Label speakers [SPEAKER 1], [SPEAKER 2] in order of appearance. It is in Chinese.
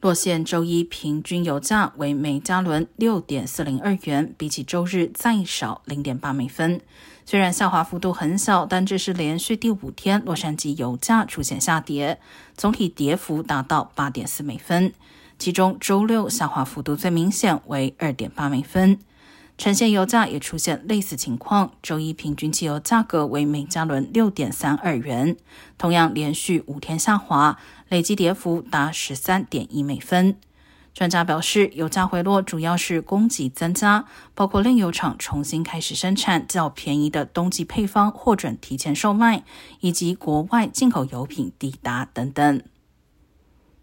[SPEAKER 1] 洛县周一平均油价为每加仑六点四零二元，比起周日再少零点八美分。虽然下滑幅度很小，但这是连续第五天洛杉矶油价出现下跌，总体跌幅达到八点四美分。其中周六下滑幅度最明显，为二点八美分。呈现油价也出现类似情况，周一平均汽油价格为每加仑六点三二元，同样连续五天下滑，累计跌幅达十三点一美分。专家表示，油价回落主要是供给增加，包括炼油厂重新开始生产较便宜的冬季配方，获准提前售卖，以及国外进口油品抵达等等。